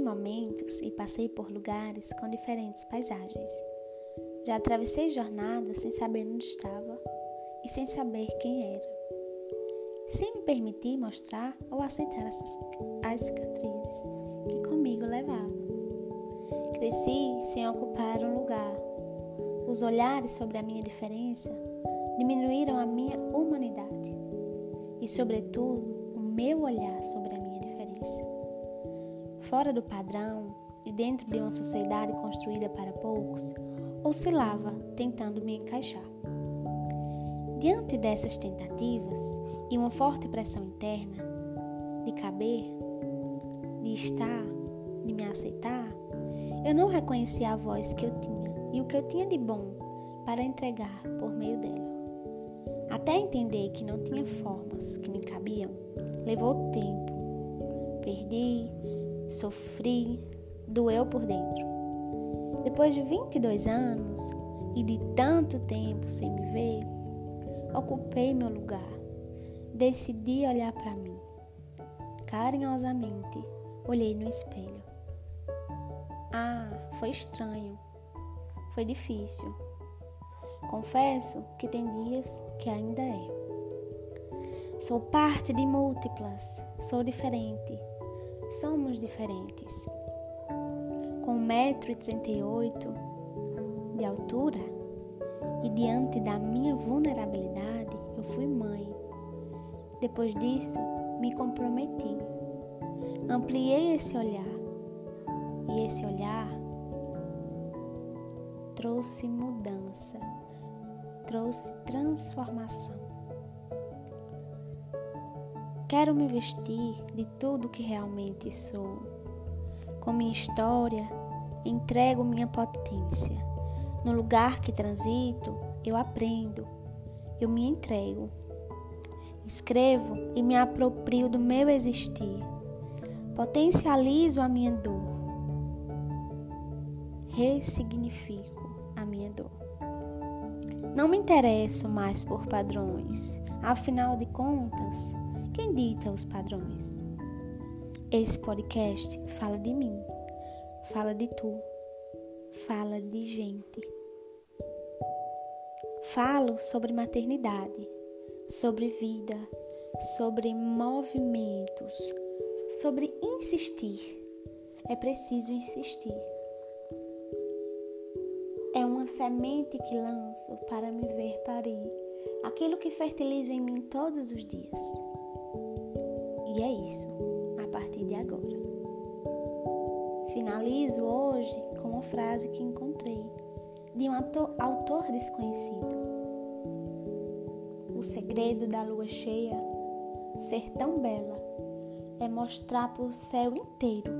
momentos e passei por lugares com diferentes paisagens. Já atravessei jornadas sem saber onde estava e sem saber quem era, sem me permitir mostrar ou aceitar as cicatrizes que comigo levava. Cresci sem ocupar um lugar. Os olhares sobre a minha diferença diminuíram a minha humanidade e, sobretudo, o meu olhar sobre a minha diferença. Fora do padrão e dentro de uma sociedade construída para poucos, oscilava tentando me encaixar. Diante dessas tentativas e uma forte pressão interna de caber, de estar, de me aceitar, eu não reconhecia a voz que eu tinha e o que eu tinha de bom para entregar por meio dela. Até entender que não tinha formas que me cabiam, levou tempo. Perdi, sofri, doeu por dentro. Depois de 22 anos e de tanto tempo sem me ver, ocupei meu lugar. Decidi olhar para mim. Carinhosamente, olhei no espelho. Ah, foi estranho. Foi difícil. Confesso que tem dias que ainda é. Sou parte de múltiplas, sou diferente. Somos diferentes. Com 1,38m de altura e diante da minha vulnerabilidade, eu fui mãe. Depois disso, me comprometi. Ampliei esse olhar. E esse olhar trouxe mudança trouxe transformação. Quero me vestir de tudo que realmente sou. Com minha história, entrego minha potência. No lugar que transito, eu aprendo, eu me entrego. Escrevo e me aproprio do meu existir. Potencializo a minha dor. Ressignifico a minha dor. Não me interesso mais por padrões. Afinal de contas, quem dita os padrões? Esse podcast fala de mim, fala de tu, fala de gente. Falo sobre maternidade, sobre vida, sobre movimentos, sobre insistir. É preciso insistir é uma semente que lanço para me ver parir, aquilo que fertilizo em mim todos os dias. E é isso, a partir de agora. Finalizo hoje com uma frase que encontrei de um autor desconhecido. O segredo da lua cheia ser tão bela é mostrar para o céu inteiro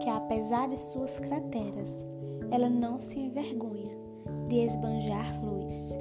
que, apesar de suas crateras, ela não se envergonha de esbanjar luz.